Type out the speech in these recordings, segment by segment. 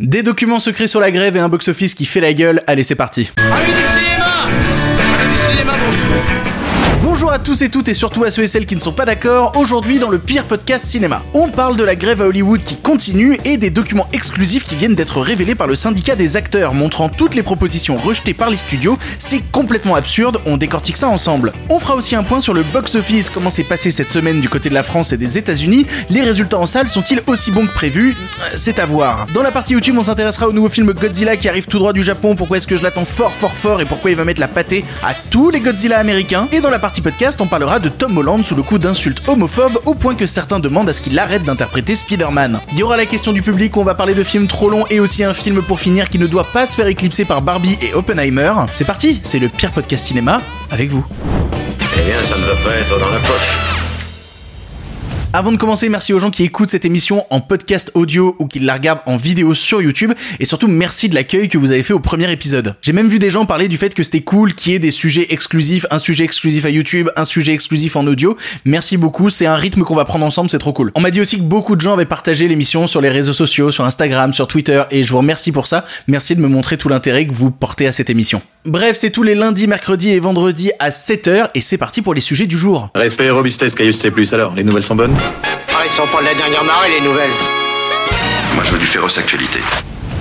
Des documents secrets sur la grève et un box-office qui fait la gueule, allez c'est parti. Allez du cinéma. Allez du cinéma, bonsoir Bonjour à tous et toutes et surtout à ceux et celles qui ne sont pas d'accord, aujourd'hui dans le pire podcast cinéma. On parle de la grève à Hollywood qui continue et des documents exclusifs qui viennent d'être révélés par le syndicat des acteurs montrant toutes les propositions rejetées par les studios, c'est complètement absurde, on décortique ça ensemble. On fera aussi un point sur le box-office, comment s'est passé cette semaine du côté de la France et des États-Unis, les résultats en salle sont-ils aussi bons que prévu? C'est à voir. Dans la partie YouTube, on s'intéressera au nouveau film Godzilla qui arrive tout droit du Japon, pourquoi est-ce que je l'attends fort fort fort et pourquoi il va mettre la pâtée à tous les Godzilla américains? Et dans la partie podcast, on parlera de Tom Holland sous le coup d'insultes homophobes au point que certains demandent à ce qu'il arrête d'interpréter Spider-Man. Il y aura la question du public, on va parler de films trop longs et aussi un film pour finir qui ne doit pas se faire éclipser par Barbie et Oppenheimer. C'est parti, c'est le pire podcast cinéma avec vous. Eh bien, ça ne va pas être dans la poche. Avant de commencer, merci aux gens qui écoutent cette émission en podcast audio ou qui la regardent en vidéo sur YouTube. Et surtout, merci de l'accueil que vous avez fait au premier épisode. J'ai même vu des gens parler du fait que c'était cool qu'il y ait des sujets exclusifs, un sujet exclusif à YouTube, un sujet exclusif en audio. Merci beaucoup, c'est un rythme qu'on va prendre ensemble, c'est trop cool. On m'a dit aussi que beaucoup de gens avaient partagé l'émission sur les réseaux sociaux, sur Instagram, sur Twitter, et je vous remercie pour ça. Merci de me montrer tout l'intérêt que vous portez à cette émission. Bref, c'est tous les lundis, mercredis et vendredis à 7h, et c'est parti pour les sujets du jour. Respect robustesse, Caius C+. Alors, les nouvelles sont bonnes? Ah, ils sont pas de la dernière marée, les nouvelles. Moi, je veux du féroce actualité.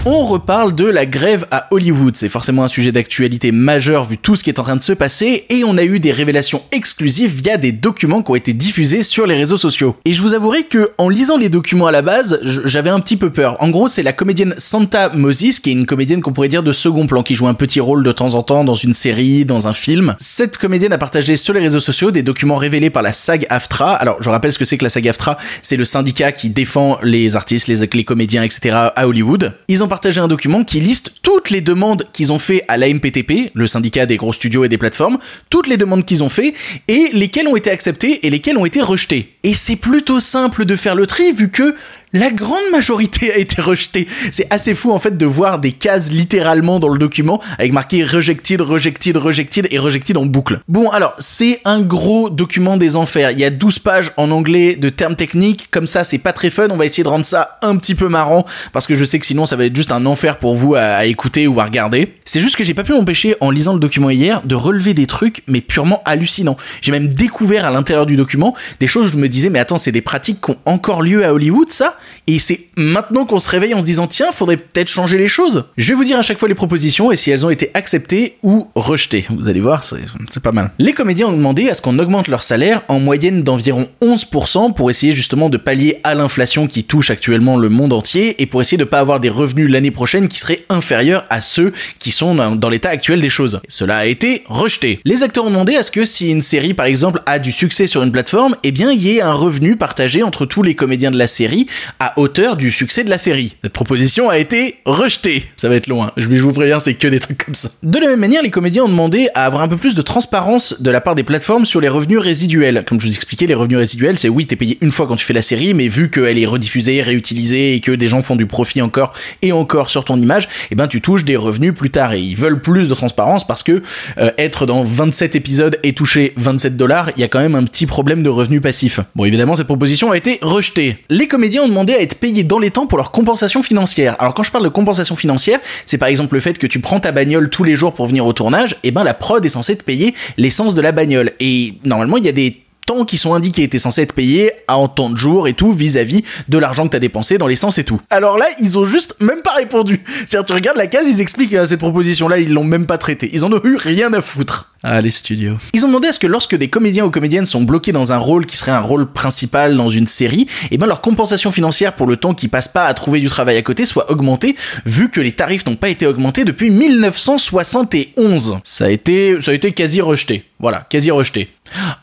On reparle de la grève à Hollywood. C'est forcément un sujet d'actualité majeur vu tout ce qui est en train de se passer et on a eu des révélations exclusives via des documents qui ont été diffusés sur les réseaux sociaux. Et je vous avouerai que en lisant les documents à la base, j'avais un petit peu peur. En gros, c'est la comédienne Santa Moses qui est une comédienne qu'on pourrait dire de second plan qui joue un petit rôle de temps en temps dans une série, dans un film. Cette comédienne a partagé sur les réseaux sociaux des documents révélés par la SAG-AFTRA. Alors, je rappelle ce que c'est que la SAG-AFTRA, c'est le syndicat qui défend les artistes, les, comédiens, etc. à Hollywood. Partagé un document qui liste toutes les demandes qu'ils ont fait à l'AMPTP, le syndicat des gros studios et des plateformes, toutes les demandes qu'ils ont fait et lesquelles ont été acceptées et lesquelles ont été rejetées. Et c'est plutôt simple de faire le tri vu que la grande majorité a été rejetée. C'est assez fou en fait de voir des cases littéralement dans le document avec marqué rejected, rejected, rejected et rejected en boucle. Bon alors, c'est un gros document des enfers. Il y a 12 pages en anglais de termes techniques. Comme ça, c'est pas très fun. On va essayer de rendre ça un petit peu marrant parce que je sais que sinon ça va être juste un enfer pour vous à, à écouter ou à regarder. C'est juste que j'ai pas pu m'empêcher en lisant le document hier de relever des trucs mais purement hallucinants. J'ai même découvert à l'intérieur du document des choses où je me disais mais attends, c'est des pratiques qui ont encore lieu à Hollywood ça? Et c'est maintenant qu'on se réveille en se disant tiens, faudrait peut-être changer les choses. Je vais vous dire à chaque fois les propositions et si elles ont été acceptées ou rejetées. Vous allez voir, c'est pas mal. Les comédiens ont demandé à ce qu'on augmente leur salaire en moyenne d'environ 11% pour essayer justement de pallier à l'inflation qui touche actuellement le monde entier et pour essayer de pas avoir des revenus l'année prochaine qui seraient inférieurs à ceux qui sont dans, dans l'état actuel des choses. Cela a été rejeté. Les acteurs ont demandé à ce que si une série par exemple a du succès sur une plateforme, eh bien il y ait un revenu partagé entre tous les comédiens de la série à hauteur du succès de la série. Cette proposition a été rejetée. Ça va être loin. Je, je vous préviens, c'est que des trucs comme ça. De la même manière, les comédiens ont demandé à avoir un peu plus de transparence de la part des plateformes sur les revenus résiduels. Comme je vous expliquais, les revenus résiduels, c'est oui, t'es payé une fois quand tu fais la série, mais vu qu'elle est rediffusée, réutilisée et que des gens font du profit encore et encore sur ton image, eh ben tu touches des revenus plus tard et ils veulent plus de transparence parce que euh, être dans 27 épisodes et toucher 27 dollars, il y a quand même un petit problème de revenus passifs. Bon, évidemment, cette proposition a été rejetée. Les comédiens ont demandé à être payés dans les temps pour leur compensation financière. Alors quand je parle de compensation financière, c'est par exemple le fait que tu prends ta bagnole tous les jours pour venir au tournage, et ben la prod est censée te payer l'essence de la bagnole. Et normalement, il y a des temps qui sont indiqués, t'es censé être payé à en temps de jour et tout, vis-à-vis de l'argent que t'as dépensé dans l'essence et tout. Alors là, ils ont juste même pas répondu. C'est-à-dire, tu regardes la case, ils expliquent euh, cette proposition-là, ils l'ont même pas traitée. Ils en ont eu rien à foutre. Ah, les studios. Ils ont demandé à ce que lorsque des comédiens ou comédiennes sont bloqués dans un rôle qui serait un rôle principal dans une série, et ben leur compensation financière pour le temps qu'ils passent pas à trouver du travail à côté soit augmentée, vu que les tarifs n'ont pas été augmentés depuis 1971. Ça a été, ça a été quasi rejeté. Voilà, quasi rejeté.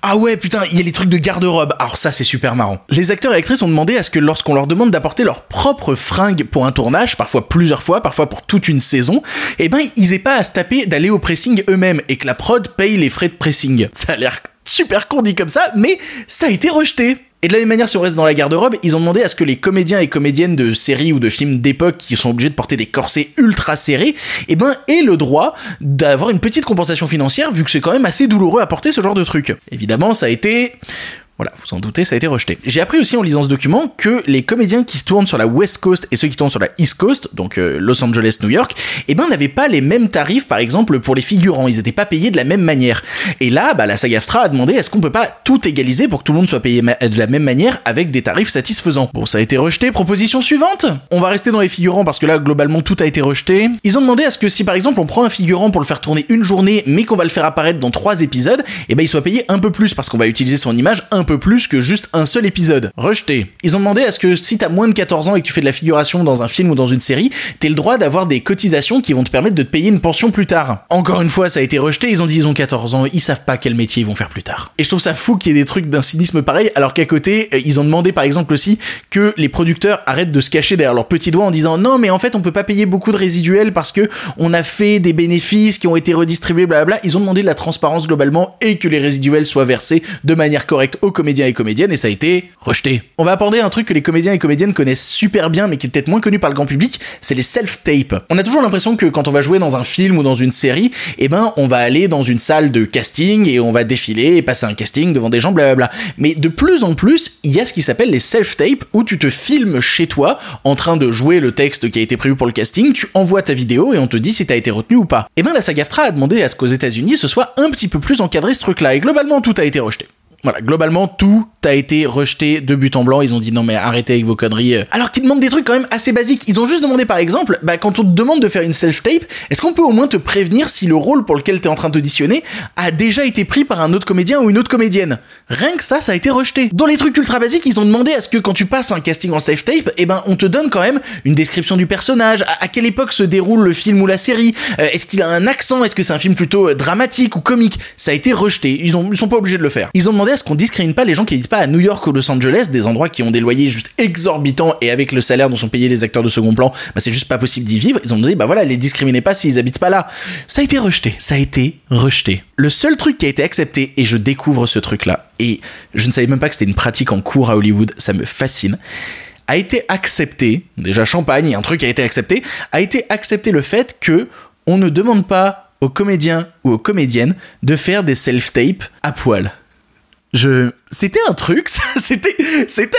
Ah ouais, putain, il y a les trucs de garde-robe. Alors ça, c'est super marrant. Les acteurs et actrices ont demandé à ce que lorsqu'on leur demande d'apporter leurs propres fringues pour un tournage, parfois plusieurs fois, parfois pour toute une saison, eh ben, ils aient pas à se taper d'aller au pressing eux-mêmes et que la prod paye les frais de pressing. Ça a l'air super con dit comme ça, mais ça a été rejeté. Et de la même manière, si on reste dans la garde-robe, ils ont demandé à ce que les comédiens et comédiennes de séries ou de films d'époque qui sont obligés de porter des corsets ultra serrés, eh ben, aient le droit d'avoir une petite compensation financière vu que c'est quand même assez douloureux à porter ce genre de truc. Évidemment, ça a été Voilà, vous en doutez, ça a été rejeté. J'ai appris aussi en lisant ce document que les comédiens qui se tournent sur la West Coast et ceux qui tournent sur la East Coast, donc euh, Los Angeles, New York, eh ben n'avaient pas les mêmes tarifs, par exemple pour les figurants. Ils n'étaient pas payés de la même manière. Et là, bah, la SAG-AFTRA a demandé est-ce qu'on peut pas tout égaliser pour que tout le monde soit payé de la même manière avec des tarifs satisfaisants. Bon, ça a été rejeté. Proposition suivante. On va rester dans les figurants parce que là, globalement, tout a été rejeté. Ils ont demandé à ce que si par exemple on prend un figurant pour le faire tourner une journée, mais qu'on va le faire apparaître dans trois épisodes, eh ben il soit payé un peu plus parce qu'on va utiliser son image un peu plus que juste un seul épisode. Rejeté. Ils ont demandé à ce que si t'as moins de 14 ans et que tu fais de la figuration dans un film ou dans une série, t'aies le droit d'avoir des cotisations qui vont te permettre de te payer une pension plus tard. Encore une fois, ça a été rejeté. Ils ont dit ils ont 14 ans, ils savent pas quel métier ils vont faire plus tard. Et je trouve ça fou qu'il y ait des trucs d'un cynisme pareil, alors qu'à côté, euh, ils ont demandé par exemple aussi que les producteurs arrêtent de se cacher derrière leurs petits doigts en disant non mais en fait on peut pas payer beaucoup de résiduels parce que on a fait des bénéfices qui ont été redistribués, blablabla. Ils ont demandé de la transparence globalement et que les résiduels soient versés de manière correcte aux comédiens et comédiennes et ça a été rejeté. On va aborder un truc que les comédiens et comédiennes connaissent super bien mais qui est peut-être moins connu par le grand public, c'est les self-tapes. On a toujours l'impression que quand on va jouer dans un film ou dans une série, eh ben on va aller dans une salle de casting et on va défiler et passer un casting devant des gens, blablabla. Mais de plus en plus, il y a ce qui s'appelle les self-tapes où tu te filmes chez toi en train de jouer le texte qui a été prévu pour le casting, tu envoies ta vidéo et on te dit si t'as été retenu ou pas. Et ben la SAG-AFTRA a demandé à ce qu'aux États-Unis ce soit un petit peu plus encadré ce truc-là et globalement tout a été rejeté. Voilà, globalement, tout a été rejeté de but en blanc. Ils ont dit non, mais arrêtez avec vos conneries. Alors qu'ils demandent des trucs quand même assez basiques. Ils ont juste demandé, par exemple, bah, quand on te demande de faire une self-tape, est-ce qu'on peut au moins te prévenir si le rôle pour lequel t'es en train d'auditionner a déjà été pris par un autre comédien ou une autre comédienne? Rien que ça, ça a été rejeté. Dans les trucs ultra basiques, ils ont demandé à ce que quand tu passes un casting en self-tape, eh ben, on te donne quand même une description du personnage, à, quelle époque se déroule le film ou la série, euh, est-ce qu'il a un accent, est-ce que c'est un film plutôt euh, dramatique ou comique? Ça a été rejeté. Ils, ont, ils sont pas obligés de le faire. Ils ont demandé à ce qu'on discrimine pas les gens qui habitent pas à New York ou Los Angeles, des endroits qui ont des loyers juste exorbitants et avec le salaire dont sont payés les acteurs de second plan, bah c'est juste pas possible d'y vivre. Ils ont dit bah voilà, les discriminez pas s'ils habitent pas là. Ça a été rejeté, ça a été rejeté. Le seul truc qui a été accepté, et je découvre ce truc-là, et je ne savais même pas que c'était une pratique en cours à Hollywood, ça me fascine a été accepté, déjà champagne, un truc qui a été accepté, a été accepté le fait que on ne demande pas aux comédiens ou aux comédiennes de faire des self-tapes à poil c'était un truc c'était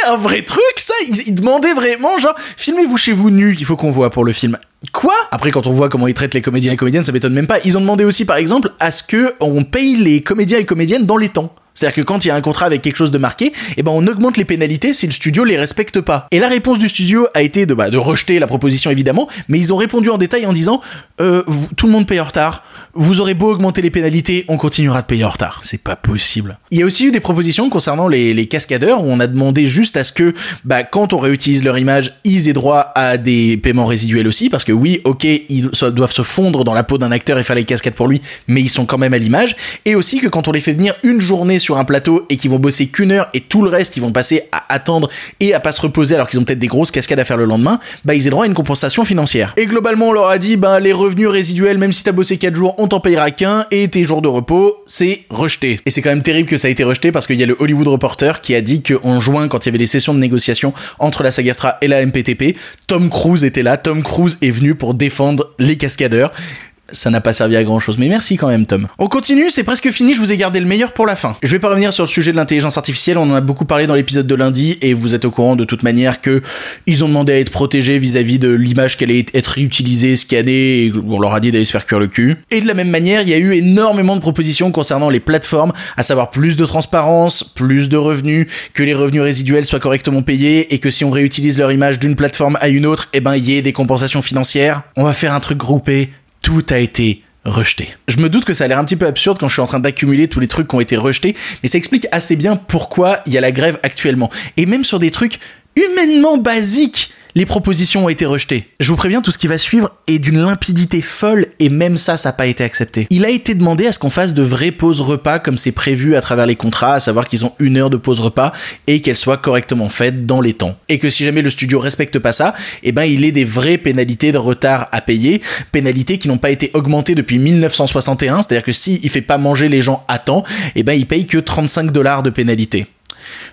un vrai truc ça. Ils, demandaient vraiment genre filmez-vous chez vous nu il faut qu'on voit pour le film. Quoi? Après quand on voit comment ils traitent les comédiens et comédiennes ça m'étonne même pas. Ils ont demandé aussi par exemple à ce que on paye les comédiens et comédiennes dans les temps c'est-à-dire que quand il y a un contrat avec quelque chose de marqué, eh ben on augmente les pénalités si le studio les respecte pas. Et la réponse du studio a été de, bah, de rejeter la proposition évidemment, mais ils ont répondu en détail en disant euh, tout le monde paye en retard, vous aurez beau augmenter les pénalités, on continuera de payer en retard. C'est pas possible. Il y a aussi eu des propositions concernant les, cascadeurs où on a demandé juste à ce que bah, quand on réutilise leur image, ils aient droit à des paiements résiduels aussi, parce que oui, ok, ils doivent se fondre dans la peau d'un acteur et faire les cascades pour lui, mais ils sont quand même à l'image. Et aussi que quand on les fait venir une journée sur un plateau et qu'ils vont bosser qu'une heure et tout le reste ils vont passer à attendre et à pas se reposer alors qu'ils ont peut-être des grosses cascades à faire le lendemain, bah ils aient droit à une compensation financière. Et globalement on leur a dit bah les revenus résiduels même si t'as bossé 4 jours on t'en payera qu'un et tes jours de repos c'est rejeté. Et c'est quand même terrible que ça a été rejeté parce qu'il y a le Hollywood Reporter qui a dit qu'en juin quand il y avait les sessions de négociation entre la SAG-AFTRA et la MPTP, Tom Cruise était là, Tom Cruise est venu pour défendre les cascadeurs ça n'a pas servi à grand chose, mais merci quand même Tom. On continue, c'est presque fini, je vous ai gardé le meilleur pour la fin. Je vais pas revenir sur le sujet de l'intelligence artificielle, on en a beaucoup parlé dans l'épisode de lundi, et vous êtes au courant de toute manière que ils ont demandé à être protégés vis-à-vis de l'image qu'elle allait être réutilisée, scannée, et on leur a dit d'aller se faire cuire le cul. Et de la même manière, il y a eu énormément de propositions concernant les plateformes, à savoir plus de transparence, plus de revenus, que les revenus résiduels soient correctement payés, et que si on réutilise leur image d'une plateforme à une autre, eh ben il y ait des compensations financières. On va faire un truc groupé tout a été rejeté. Je me doute que ça a l'air un petit peu absurde quand je suis en train d'accumuler tous les trucs qui ont été rejetés, mais ça explique assez bien pourquoi il y a la grève actuellement. Et même sur des trucs humainement basiques les propositions ont été rejetées. Je vous préviens, tout ce qui va suivre est d'une limpidité folle et même ça, ça n'a pas été accepté. Il a été demandé à ce qu'on fasse de vraies pauses repas comme c'est prévu à travers les contrats, à savoir qu'ils ont une heure de pause repas et qu'elles soient correctement faites dans les temps. Et que si jamais le studio respecte pas ça, eh ben il ait des vraies pénalités de retard à payer, pénalités qui n'ont pas été augmentées depuis 1961, c'est-à-dire que s'il il fait pas manger les gens à temps, eh ben il paye que 35 dollars de pénalité.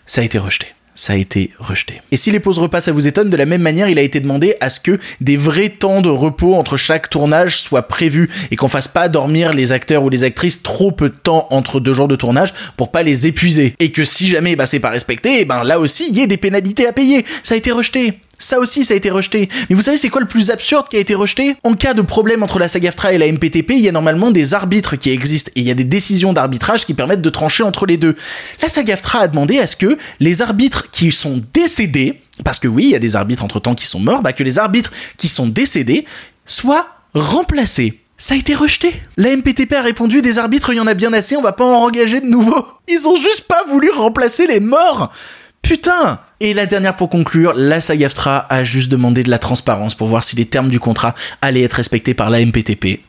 Ça a été rejeté ça a été rejeté. Et si les pauses repas ça vous étonne, de la même manière, il a été demandé à ce que des vrais temps de repos entre chaque tournage soient prévus et qu'on fasse pas dormir les acteurs ou les actrices trop peu de temps entre deux jours de tournage pour pas les épuiser. Et que si jamais bah, c'est pas respecté, et ben là aussi il y ait des pénalités à payer. Ça a été rejeté. Ça aussi, ça a été rejeté. Mais vous savez, c'est quoi le plus absurde qui a été rejeté? En cas de problème entre la SAG-AFTRA et la MPTP, il y a normalement des arbitres qui existent et il y a des décisions d'arbitrage qui permettent de trancher entre les deux. La SAG-AFTRA a demandé à ce que les arbitres qui sont décédés, parce que oui, il y a des arbitres entre-temps qui sont morts, bah que les arbitres qui sont décédés soient remplacés. Ça a été rejeté. La MPTP a répondu des arbitres, il y en a bien assez, on va pas en engager de nouveaux. Ils ont juste pas voulu remplacer les morts. Putain Et la dernière pour conclure, la SAG-AFTRA a juste demandé de la transparence pour voir si les termes du contrat allaient être respectés par la MPTP.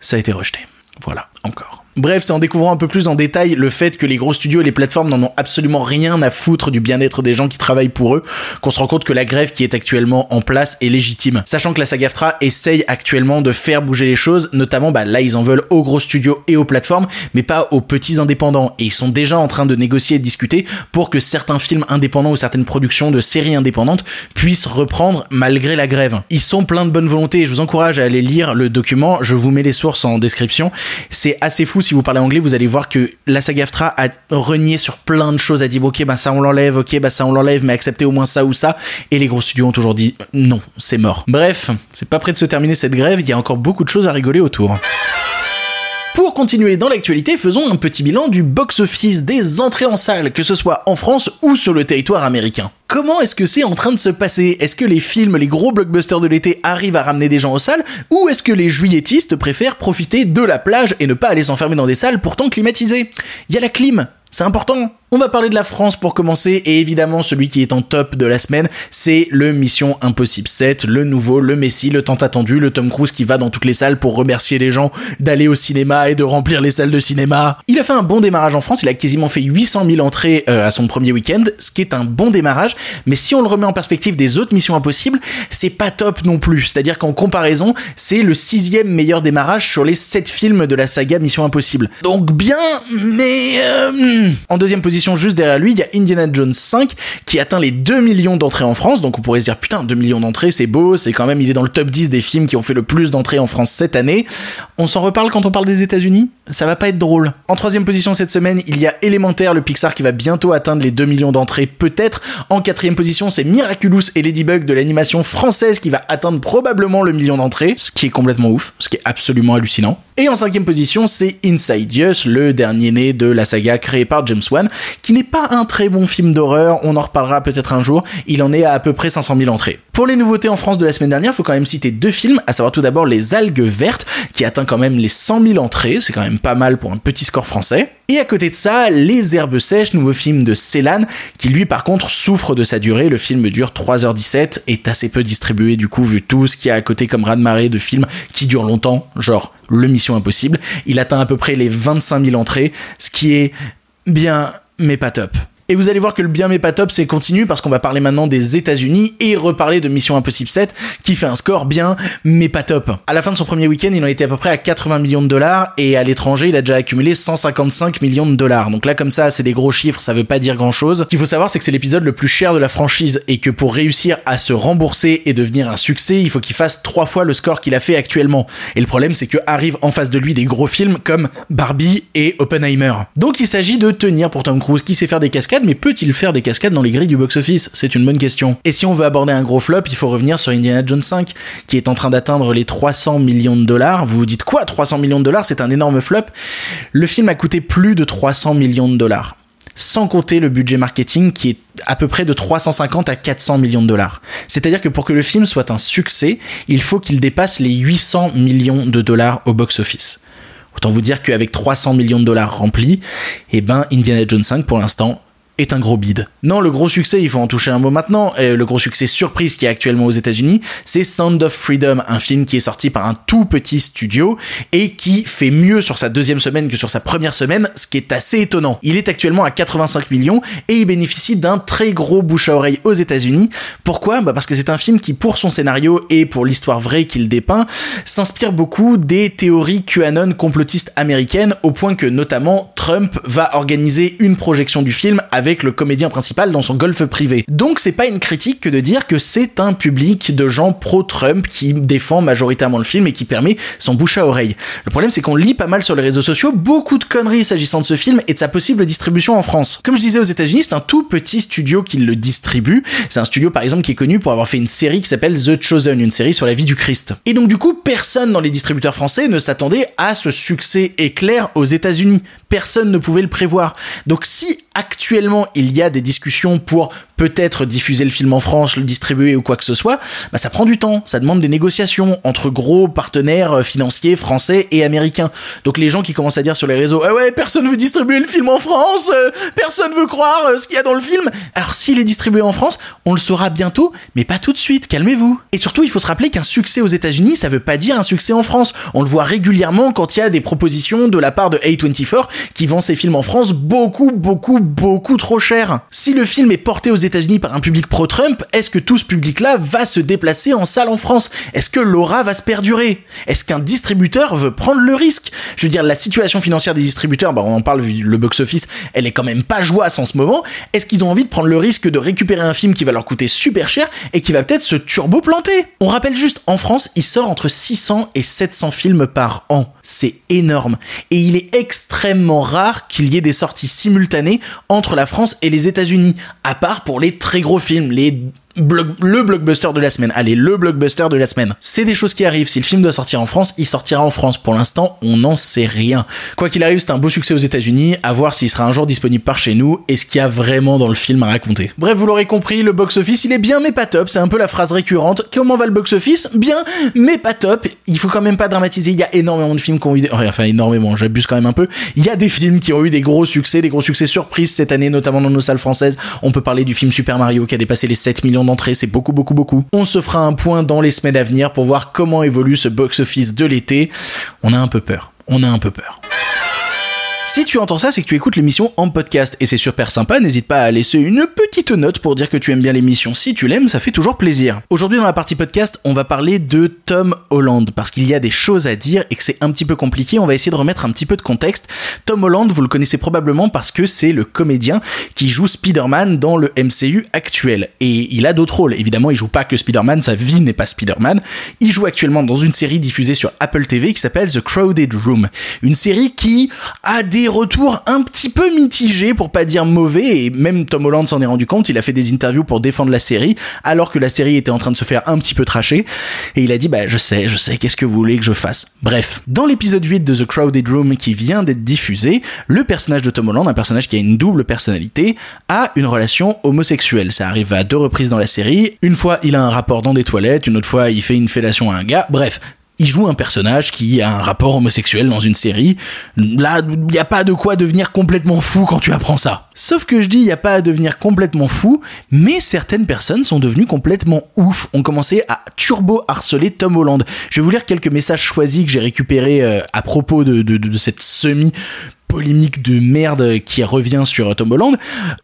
Ça a été rejeté. Voilà, encore. Bref, c'est en découvrant un peu plus en détail le fait que les gros studios et les plateformes n'en ont absolument rien à foutre du bien-être des gens qui travaillent pour eux, qu'on se rend compte que la grève qui est actuellement en place est légitime. Sachant que la SAG-AFTRA essaye actuellement de faire bouger les choses, notamment bah là ils en veulent aux gros studios et aux plateformes, mais pas aux petits indépendants. Et ils sont déjà en train de négocier et de discuter pour que certains films indépendants ou certaines productions de séries indépendantes puissent reprendre malgré la grève. Ils sont pleins de bonne volonté et je vous encourage à aller lire le document, je vous mets les sources en description. C'est assez fou si vous parlez anglais, vous allez voir que la SAG-AFTRA a renié sur plein de choses, a dit ok bah ça on l'enlève, ok bah ça on l'enlève, mais acceptez au moins ça ou ça. Et les gros studios ont toujours dit non, c'est mort. Bref, c'est pas prêt de se terminer cette grève, il y a encore beaucoup de choses à rigoler autour. Pour continuer dans l'actualité, faisons un petit bilan du box-office des entrées en salle, que ce soit en France ou sur le territoire américain. Comment est-ce que c'est en train de se passer? Est-ce que les films, les gros blockbusters de l'été arrivent à ramener des gens aux salles? Ou est-ce que les juilletistes préfèrent profiter de la plage et ne pas aller s'enfermer dans des salles pourtant climatisées? Il y a la clim, c'est important. On va parler de la France pour commencer, et évidemment celui qui est en top de la semaine, c'est le Mission Impossible 7, le nouveau, le Messi, le tant attendu, le Tom Cruise qui va dans toutes les salles pour remercier les gens d'aller au cinéma et de remplir les salles de cinéma. Il a fait un bon démarrage en France, il a quasiment fait 800 000 entrées euh, à son premier week-end, ce qui est un bon démarrage, mais si on le remet en perspective des autres Missions Impossibles, c'est pas top non plus. C'est-à-dire qu'en comparaison, c'est le sixième meilleur démarrage sur les 7 films de la saga Mission Impossible. Donc bien, mais... Euh, en deuxième position, juste derrière lui, il y a Indiana Jones 5 qui atteint les 2 millions d'entrées en France. Donc on pourrait se dire putain, 2 millions d'entrées, c'est beau, c'est quand même, il est dans le top 10 des films qui ont fait le plus d'entrées en France cette année. On s'en reparle quand on parle des États-Unis? Ça va pas être drôle. En troisième position cette semaine, il y a Élémentaire, le Pixar qui va bientôt atteindre les 2 millions d'entrées, peut-être. En quatrième position, c'est Miraculous et Ladybug de l'animation française qui va atteindre probablement le million d'entrées, ce qui est complètement ouf, ce qui est absolument hallucinant. Et en cinquième position, c'est Insidious, le dernier né de la saga créée par James Wan, qui n'est pas un très bon film d'horreur, on en reparlera peut-être un jour, il en est à à peu près 500 000 entrées. Pour les nouveautés en France de la semaine dernière, il faut quand même citer deux films, à savoir tout d'abord Les Algues Vertes, qui atteint quand même les 100 000 entrées, c'est quand même pas mal pour un petit score français. Et à côté de ça, Les Herbes Sèches, nouveau film de Célan, qui lui par contre souffre de sa durée, le film dure 3h17, est assez peu distribué du coup vu tout ce qu'il y a à côté comme raz-de-marée de films qui durent longtemps, genre Le Mission Impossible. Il atteint à peu près les 25 000 entrées, ce qui est bien mais pas top. Et vous allez voir que le bien mais pas top c'est continu parce qu'on va parler maintenant des États-Unis et reparler de Mission Impossible 7 qui fait un score bien mais pas top. À la fin de son premier week-end, il en était à peu près à 80 millions de dollars et à l'étranger, il a déjà accumulé 155 millions de dollars. Donc là comme ça, c'est des gros chiffres, ça veut pas dire grand-chose. Ce qu'il faut savoir, c'est que c'est l'épisode le plus cher de la franchise et que pour réussir à se rembourser et devenir un succès, il faut qu'il fasse trois fois le score qu'il a fait actuellement. Et le problème, c'est que arrivent en face de lui des gros films comme Barbie et Oppenheimer. Donc il s'agit de tenir pour Tom Cruise qui sait faire des cascades mais peut-il faire des cascades dans les grilles du box-office? C'est une bonne question. Et si on veut aborder un gros flop, il faut revenir sur Indiana Jones 5, qui est en train d'atteindre les 300 millions de dollars. Vous vous dites quoi 300 millions de dollars? C'est un énorme flop. Le film a coûté plus de 300 millions de dollars sans compter le budget marketing qui est à peu près de 350 à 400 millions de dollars. C'est-à-dire que pour que le film soit un succès, il faut qu'il dépasse les 800 millions de dollars au box-office. Autant vous dire qu'avec 300 millions de dollars remplis, eh ben Indiana Jones 5 pour l'instant est un gros bide. Non, le gros succès, il faut en toucher un mot maintenant, et le gros succès surprise qui est actuellement aux États-Unis, c'est Sound of Freedom, un film qui est sorti par un tout petit studio et qui fait mieux sur sa deuxième semaine que sur sa première semaine, ce qui est assez étonnant. Il est actuellement à 85 millions et il bénéficie d'un très gros bouche à oreille aux États-Unis. Pourquoi? Bah Parce que c'est un film qui, pour son scénario et pour l'histoire vraie qu'il dépeint, s'inspire beaucoup des théories QAnon complotistes américaines, au point que notamment Trump va organiser une projection du film avec le comédien principal dans son golf privé. Donc c'est pas une critique que de dire que c'est un public de gens pro-Trump qui défend majoritairement le film et qui permet son bouche à oreille. Le problème c'est qu'on lit pas mal sur les réseaux sociaux beaucoup de conneries s'agissant de ce film et de sa possible distribution en France. Comme je disais aux États-Unis, c'est un tout petit studio qui le distribue. C'est un studio par exemple qui est connu pour avoir fait une série qui s'appelle The Chosen, une série sur la vie du Christ. Et donc du coup, personne dans les distributeurs français ne s'attendait à ce succès éclair aux États-Unis. Personne ne pouvait le prévoir. Donc si actuellement il y a des discussions pour peut-être diffuser le film en France, le distribuer ou quoi que ce soit, bah ça prend du temps, ça demande des négociations entre gros partenaires euh, financiers français et américains. Donc les gens qui commencent à dire sur les réseaux ah ouais personne veut distribuer le film en France, euh, personne veut croire euh, ce qu'il y a dans le film. Alors s'il est distribué en France, on le saura bientôt, mais pas tout de suite. Calmez-vous. Et surtout il faut se rappeler qu'un succès aux États-Unis ça veut pas dire un succès en France. On le voit régulièrement quand il y a des propositions de la part de A24 qui vend ses films en France beaucoup beaucoup beaucoup trop cher. Si le film est porté aux États-Unis par un public pro-Trump, est-ce que tout ce public-là va se déplacer en salle en France? Est-ce que l'aura va se perdurer? Est-ce qu'un distributeur veut prendre le risque? Je veux dire, la situation financière des distributeurs, bah on en parle vu le box-office, elle est quand même pas joyeuse en ce moment. Est-ce qu'ils ont envie de prendre le risque de récupérer un film qui va leur coûter super cher et qui va peut-être se turbo-planter? On rappelle juste, en France, il sort entre 600 et 700 films par an. C'est énorme. Et il est extrêmement rare qu'il y ait des sorties simultanées entre la France et les États-Unis, à part pour les très gros films, les le blockbuster de la semaine. Allez, le blockbuster de la semaine. C'est des choses qui arrivent. Si le film doit sortir en France, il sortira en France. Pour l'instant, on n'en sait rien. Quoi qu'il arrive, c'est un beau succès aux États-Unis. À voir s'il sera un jour disponible par chez nous et ce qu'il y a vraiment dans le film à raconter? Bref, vous l'aurez compris, le box-office, il est bien mais pas top. C'est un peu la phrase récurrente. Comment va le box-office? Bien, mais pas top. Il faut quand même pas dramatiser. Il y a énormément de films qui ont eu des... Enfin, énormément, j'abuse quand même un peu. Il y a des films qui ont eu des gros succès, des gros succès surprises cette année, notamment dans nos salles françaises. On peut parler du film Super Mario qui a dépassé les 7 millions d'entrées, c'est beaucoup beaucoup beaucoup. On se fera un point dans les semaines à venir pour voir comment évolue ce box-office de l'été. On a un peu peur. On a un peu peur. Si tu entends ça, c'est que tu écoutes l'émission en podcast et c'est super sympa. N'hésite pas à laisser une petite note pour dire que tu aimes bien l'émission. Si tu l'aimes, ça fait toujours plaisir. Aujourd'hui, dans la partie podcast, on va parler de Tom Holland parce qu'il y a des choses à dire et que c'est un petit peu compliqué. On va essayer de remettre un petit peu de contexte. Tom Holland, vous le connaissez probablement parce que c'est le comédien qui joue Spider-Man dans le MCU actuel. Et il a d'autres rôles. Évidemment, il joue pas que Spider-Man, sa vie n'est pas Spider-Man. Il joue actuellement dans une série diffusée sur Apple TV qui s'appelle The Crowded Room. Une série qui a des retours un petit peu mitigés pour pas dire mauvais et même Tom Holland s'en est rendu compte, il a fait des interviews pour défendre la série alors que la série était en train de se faire un petit peu tracher et il a dit bah je sais, je sais, qu'est-ce que vous voulez que je fasse? Bref, dans l'épisode 8 de The Crowded Room qui vient d'être diffusé, le personnage de Tom Holland, un personnage qui a une double personnalité, a une relation homosexuelle. Ça arrive à deux reprises dans la série. Une fois, il a un rapport dans des toilettes, une autre fois, il fait une fellation à un gars. Bref, il joue un personnage qui a un rapport homosexuel dans une série. Là, il n'y a pas de quoi devenir complètement fou quand tu apprends ça. Sauf que je dis, il n'y a pas à devenir complètement fou, mais certaines personnes sont devenues complètement ouf, ont commencé à turbo harceler Tom Holland. Je vais vous lire quelques messages choisis que j'ai récupérés euh, à propos de, de cette semi polémique de merde qui revient sur Tom Holland,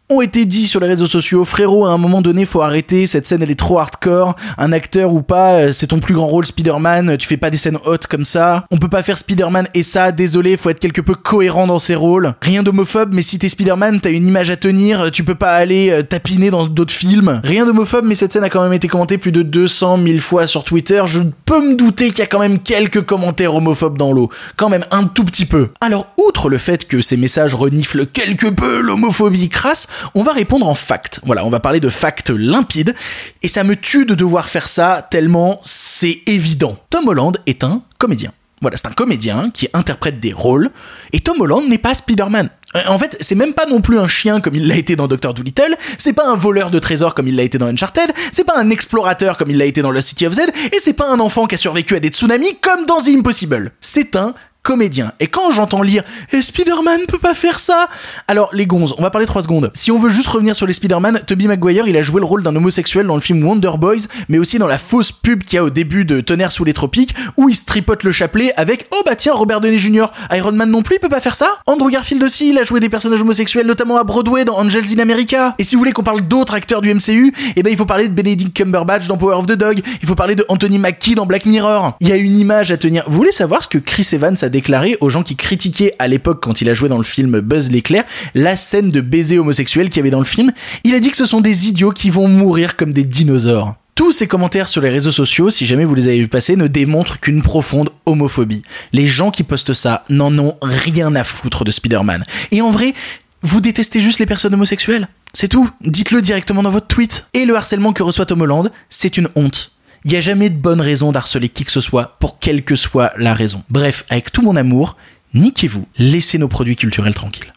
ont été dit sur les réseaux sociaux, frérot, à un moment donné, faut arrêter, cette scène elle est trop hardcore, un acteur ou pas, euh, c'est ton plus grand rôle Spider-Man, tu fais pas des scènes hautes comme ça, on peut pas faire Spider-Man et ça, désolé, faut être quelque peu cohérent dans ses rôles. Rien d'homophobe, mais si t'es Spider-Man, t'as une image à tenir, tu peux pas aller euh, tapiner dans d'autres films. Rien d'homophobe, mais cette scène a quand même été commentée plus de 200 000 fois sur Twitter, je peux me douter qu'il y a quand même quelques commentaires homophobes dans l'eau. Quand même, un tout petit peu. Alors, outre le fait que ces messages reniflent quelque peu l'homophobie crasse, on va répondre en fact. Voilà, on va parler de facts limpides, et ça me tue de devoir faire ça tellement c'est évident. Tom Holland est un comédien. Voilà, c'est un comédien qui interprète des rôles, et Tom Holland n'est pas Spider-Man. Euh, en fait, c'est même pas non plus un chien comme il l'a été dans Doctor Dolittle, c'est pas un voleur de trésors comme il l'a été dans Uncharted, c'est pas un explorateur comme il l'a été dans The City of Z, et c'est pas un enfant qui a survécu à des tsunamis comme dans The Impossible. C'est un comédien. Et quand j'entends lire eh, Spider-Man peut pas faire ça Alors, les gonzes, on va parler 3 secondes. Si on veut juste revenir sur les Spider-Man, Tobey Maguire, il a joué le rôle d'un homosexuel dans le film Wonder Boys, mais aussi dans la fausse pub qu'il y a au début de Tonnerre sous les tropiques, où il se tripote le chapelet avec Oh bah tiens, Robert Downey Jr. Iron Man non plus, il peut pas faire ça Andrew Garfield aussi, il a joué des personnages homosexuels, notamment à Broadway dans Angels in America. Et si vous voulez qu'on parle d'autres acteurs du MCU, eh ben il faut parler de Benedict Cumberbatch dans Power of the Dog, il faut parler de Anthony Mackie dans Black Mirror. Il y a une image à tenir. Vous voulez savoir ce que Chris Evans a déclaré aux gens qui critiquaient à l'époque quand il a joué dans le film Buzz l'éclair la scène de baiser homosexuel qu'il y avait dans le film. Il a dit que ce sont des idiots qui vont mourir comme des dinosaures. Tous ces commentaires sur les réseaux sociaux, si jamais vous les avez vu passer, ne démontrent qu'une profonde homophobie. Les gens qui postent ça n'en ont rien à foutre de Spider-Man. Et en vrai, vous détestez juste les personnes homosexuelles? C'est tout. Dites-le directement dans votre tweet. Et le harcèlement que reçoit Tom Holland, c'est une honte. Il n'y a jamais de bonne raison d'harceler qui que ce soit, pour quelle que soit la raison. Bref, avec tout mon amour, niquez-vous, laissez nos produits culturels tranquilles.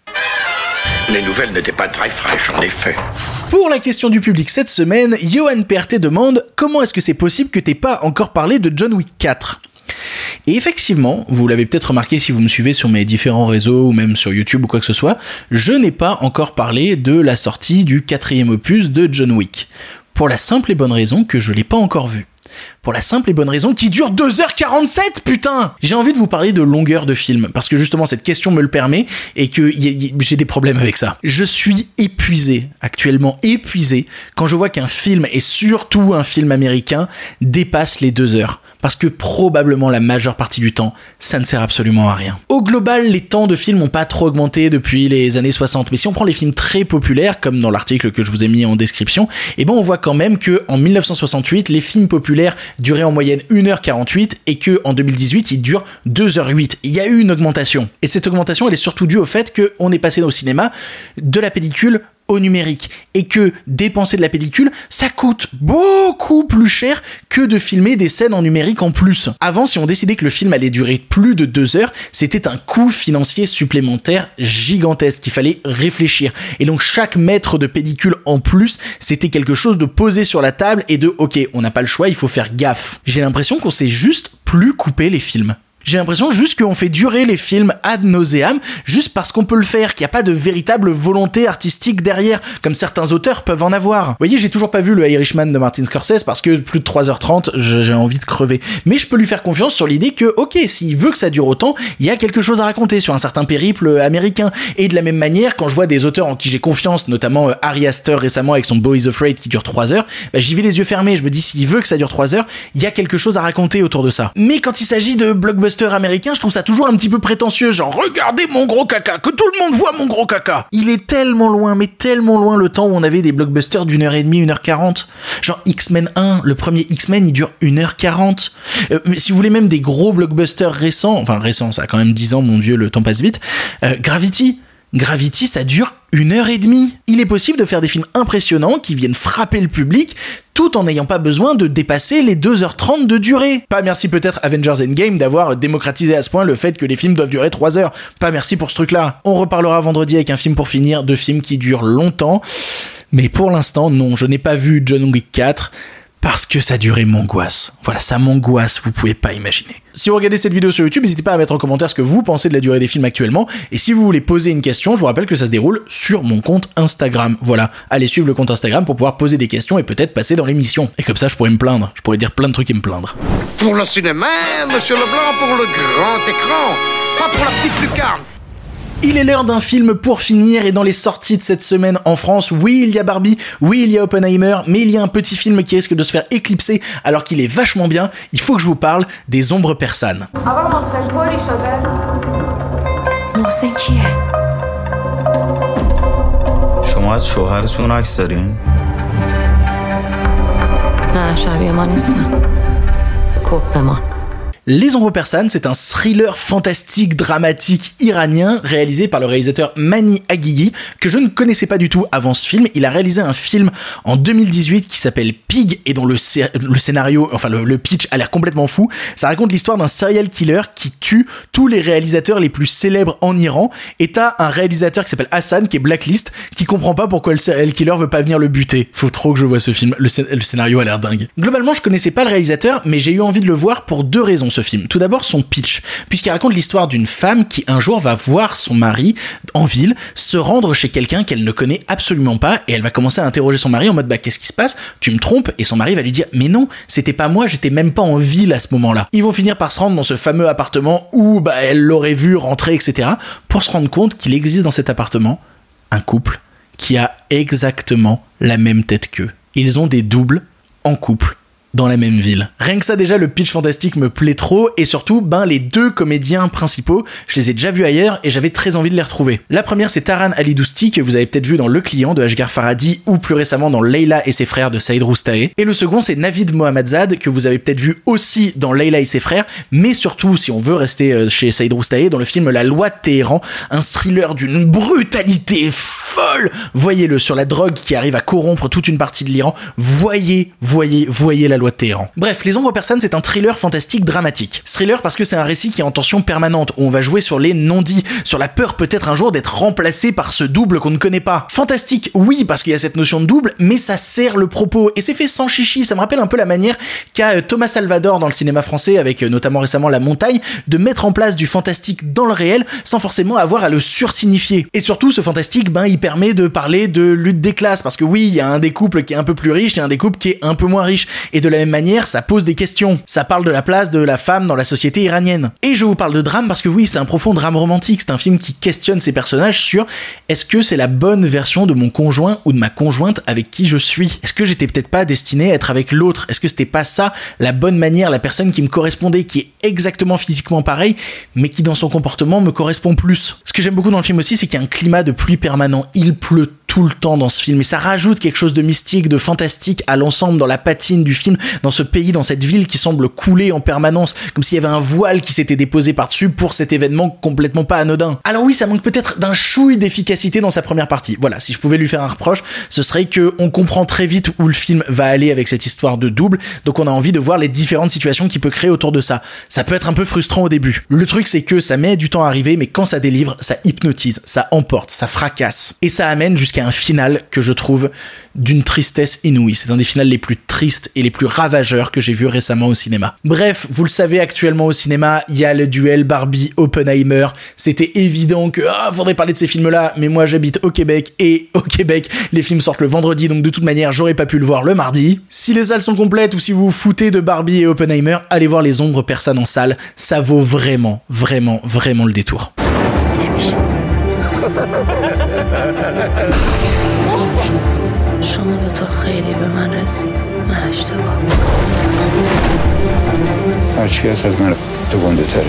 Les nouvelles n'étaient pas très fraîches, en effet. Pour la question du public cette semaine, Johan Perté demande comment est-ce que c'est possible que t'aies pas encore parlé de John Wick 4 et effectivement, vous l'avez peut-être remarqué si vous me suivez sur mes différents réseaux ou même sur YouTube ou quoi que ce soit, je n'ai pas encore parlé de la sortie du quatrième opus de John Wick. Pour la simple et bonne raison que je l'ai pas encore vu. Pour la simple et bonne raison qu'il dure 2h47, putain J'ai envie de vous parler de longueur de film, parce que justement cette question me le permet, et que j'ai des problèmes avec ça. Je suis épuisé, actuellement épuisé, quand je vois qu'un film, et surtout un film américain, dépasse les 2 heures parce que probablement la majeure partie du temps, ça ne sert absolument à rien. Au global, les temps de films n'ont pas trop augmenté depuis les années 60, mais si on prend les films très populaires, comme dans l'article que je vous ai mis en description, eh ben on voit quand même que en 1968, les films populaires duraient en moyenne 1h48 et que en 2018, ils durent 2h08. Il y a eu une augmentation. Et cette augmentation, elle est surtout due au fait qu'on est passé au cinéma de la pellicule numérique et que dépenser de la pellicule, ça coûte beaucoup plus cher que de filmer des scènes en numérique en plus. Avant, si on décidait que le film allait durer plus de deux heures, c'était un coût financier supplémentaire gigantesque qu'il fallait réfléchir. Et donc chaque mètre de pellicule en plus, c'était quelque chose de posé sur la table et de ok, on n'a pas le choix, il faut faire gaffe. J'ai l'impression qu'on sait juste plus couper les films. J'ai l'impression juste qu'on fait durer les films ad nauseam, juste parce qu'on peut le faire, qu'il n'y a pas de véritable volonté artistique derrière, comme certains auteurs peuvent en avoir. Vous voyez, j'ai toujours pas vu le Irishman de Martin Scorsese parce que plus de 3h30, j'ai envie de crever. Mais je peux lui faire confiance sur l'idée que, ok, s'il veut que ça dure autant, il y a quelque chose à raconter sur un certain périple américain. Et de la même manière, quand je vois des auteurs en qui j'ai confiance, notamment euh, Ari Aster récemment avec son Boys Afraid qui dure 3 heures, bah, j'y vais les yeux fermés. Je me dis, s'il veut que ça dure 3 heures, il y a quelque chose à raconter autour de ça. Mais quand il s'agit de blockbusters américain, je trouve ça toujours un petit peu prétentieux, genre regardez mon gros caca, que tout le monde voit mon gros caca. Il est tellement loin, mais tellement loin le temps où on avait des blockbusters d'une heure et demie, une heure quarante. Genre X-Men 1, le premier X-Men, il dure une heure quarante. Euh, mais si vous voulez même des gros blockbusters récents, enfin récents, ça a quand même 10 ans, mon dieu, le temps passe vite. Euh, Gravity, Gravity, ça dure une heure et demie. Il est possible de faire des films impressionnants qui viennent frapper le public tout en n'ayant pas besoin de dépasser les 2h30 de durée. Pas merci peut-être Avengers Endgame d'avoir démocratisé à ce point le fait que les films doivent durer 3 heures. Pas merci pour ce truc-là. On reparlera vendredi avec un film pour finir de films qui durent longtemps. Mais pour l'instant, non, je n'ai pas vu John Wick 4 parce que ça durait m'angoisse. Voilà, ça m'angoisse, vous pouvez pas imaginer. Si vous regardez cette vidéo sur YouTube, n'hésitez pas à mettre en commentaire ce que vous pensez de la durée des films actuellement. Et si vous voulez poser une question, je vous rappelle que ça se déroule sur mon compte Instagram. Voilà, allez suivre le compte Instagram pour pouvoir poser des questions et peut-être passer dans l'émission. Et comme ça, je pourrais me plaindre. Je pourrais dire plein de trucs et me plaindre. Pour le cinéma, monsieur Leblanc, pour le grand écran, pas pour la petite lucarne. Il est l'heure d'un film pour finir et dans les sorties de cette semaine en France, oui, il y a Barbie, oui, il y a Oppenheimer, mais il y a un petit film qui risque de se faire éclipser alors qu'il est vachement bien. Il faut que je vous parle des ombres persanes. Les Ombres Persanes, c'est un thriller fantastique, dramatique iranien réalisé par le réalisateur Mani Aguigui, que je ne connaissais pas du tout avant ce film. Il a réalisé un film en 2018 qui s'appelle Pig et dont le, scé- le scénario, enfin le, pitch a l'air complètement fou. Ça raconte l'histoire d'un serial killer qui tue tous les réalisateurs les plus célèbres en Iran. Et t'as un réalisateur qui s'appelle Hassan, qui est blacklist, qui comprend pas pourquoi le serial killer veut pas venir le buter. Faut trop que je vois ce film. Le, le scénario a l'air dingue. Globalement, je connaissais pas le réalisateur, mais j'ai eu envie de le voir pour deux raisons film. Tout d'abord son pitch, puisqu'il raconte l'histoire d'une femme qui un jour va voir son mari en ville, se rendre chez quelqu'un qu'elle ne connaît absolument pas, et elle va commencer à interroger son mari en mode bah qu'est-ce qui se passe? Tu me trompes Et son mari va lui dire mais non, c'était pas moi, j'étais même pas en ville à ce moment-là. Ils vont finir par se rendre dans ce fameux appartement où bah elle l'aurait vu rentrer, etc. Pour se rendre compte qu'il existe dans cet appartement un couple qui a exactement la même tête qu'eux. Ils ont des doubles en couple dans la même ville. Rien que ça déjà, le pitch fantastique me plaît trop et surtout, ben les deux comédiens principaux, je les ai déjà vus ailleurs et j'avais très envie de les retrouver. La première c'est Taran Ali Dousti que vous avez peut-être vu dans Le Client de Ashgar Faradi ou plus récemment dans Leila et ses frères de Saïd Roustaé. Et le second c'est Navid Mohammadzad que vous avez peut-être vu aussi dans Leila et ses frères, mais surtout si on veut rester euh, chez Saïd Roustaé dans le film La Loi de Téhéran, un thriller d'une brutalité folle. Voyez-le sur la drogue qui arrive à corrompre toute une partie de l'Iran. Voyez, voyez, voyez la Bref, Les Ombres Personnes, c'est un thriller fantastique dramatique. Thriller parce que c'est un récit qui est en tension permanente, où on va jouer sur les non-dits, sur la peur peut-être un jour d'être remplacé par ce double qu'on ne connaît pas. Fantastique, oui, parce qu'il y a cette notion de double, mais ça sert le propos, et c'est fait sans chichi, ça me rappelle un peu la manière qu'a euh, Thomas Salvador dans le cinéma français, avec euh, notamment récemment La Montagne, de mettre en place du fantastique dans le réel, sans forcément avoir à le sursignifier. Et surtout, ce fantastique, ben, il permet de parler de lutte des classes, parce que oui, il y a un des couples qui est un peu plus riche, a un des couples qui est un peu moins riche, et de la même manière, ça pose des questions. Ça parle de la place de la femme dans la société iranienne. Et je vous parle de drame parce que oui, c'est un profond drame romantique, c'est un film qui questionne ses personnages sur est-ce que c'est la bonne version de mon conjoint ou de ma conjointe avec qui je suis? Est-ce que j'étais peut-être pas destiné à être avec l'autre? Est-ce que c'était pas ça la bonne manière, la personne qui me correspondait, qui est exactement physiquement pareil, mais qui dans son comportement me correspond plus? Ce que j'aime beaucoup dans le film aussi, c'est qu'il y a un climat de pluie permanent. Il pleut tout le temps dans ce film et ça rajoute quelque chose de mystique, de fantastique à l'ensemble dans la patine du film, dans ce pays, dans cette ville qui semble couler en permanence, comme s'il y avait un voile qui s'était déposé par-dessus pour cet événement complètement pas anodin. Alors oui, ça manque peut-être d'un chouille d'efficacité dans sa première partie. Voilà, si je pouvais lui faire un reproche, ce serait que on comprend très vite où le film va aller avec cette histoire de double, donc on a envie de voir les différentes situations qu'il peut créer autour de ça. Ça peut être un peu frustrant au début. Le truc c'est que ça met du temps à arriver, mais quand ça délivre, ça hypnotise, ça emporte, ça fracasse. Et ça amène jusqu'à un final que je trouve d'une tristesse inouïe. C'est un des finales les plus tristes et les plus ravageurs que j'ai vu récemment au cinéma. Bref, vous le savez actuellement au cinéma, il y a le duel Barbie Oppenheimer. C'était évident que ah, faudrait parler de ces films-là, mais moi j'habite au Québec et au Québec, les films sortent le vendredi, donc de toute manière, j'aurais pas pu le voir le mardi. Si les salles sont complètes ou si vous vous foutez de Barbie et Oppenheimer, allez voir les ombres personnes en salle, ça vaut vraiment, vraiment, vraiment le détour. شما دوتا خیلی به من رسید. من اشتباه هرچی هست از من تو گنده تره.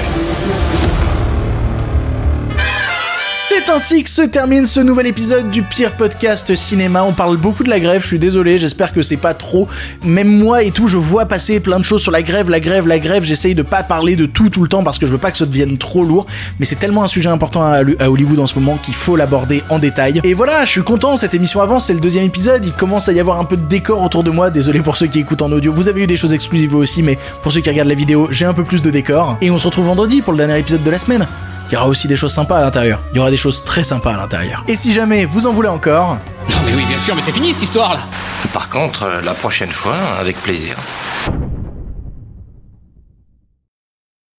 C'est ainsi que se termine ce nouvel épisode du pire podcast cinéma. On parle beaucoup de la grève, je suis désolé, j'espère que c'est pas trop. Même moi et tout, je vois passer plein de choses sur la grève, la grève, la grève. J'essaye de pas parler de tout tout le temps parce que je veux pas que ça devienne trop lourd. Mais c'est tellement un sujet important à, à Hollywood en ce moment qu'il faut l'aborder en détail. Et voilà, je suis content, cette émission avance, c'est le deuxième épisode. Il commence à y avoir un peu de décor autour de moi. Désolé pour ceux qui écoutent en audio. Vous avez eu des choses exclusives aussi, mais pour ceux qui regardent la vidéo, j'ai un peu plus de décor. Et on se retrouve vendredi pour le dernier épisode de la semaine. Il y aura aussi des choses sympas à l'intérieur. Il y aura des choses très sympas à l'intérieur. Et si jamais vous en voulez encore, Non mais oui, bien sûr, mais c'est fini cette histoire là Par contre, euh, la prochaine fois, avec plaisir.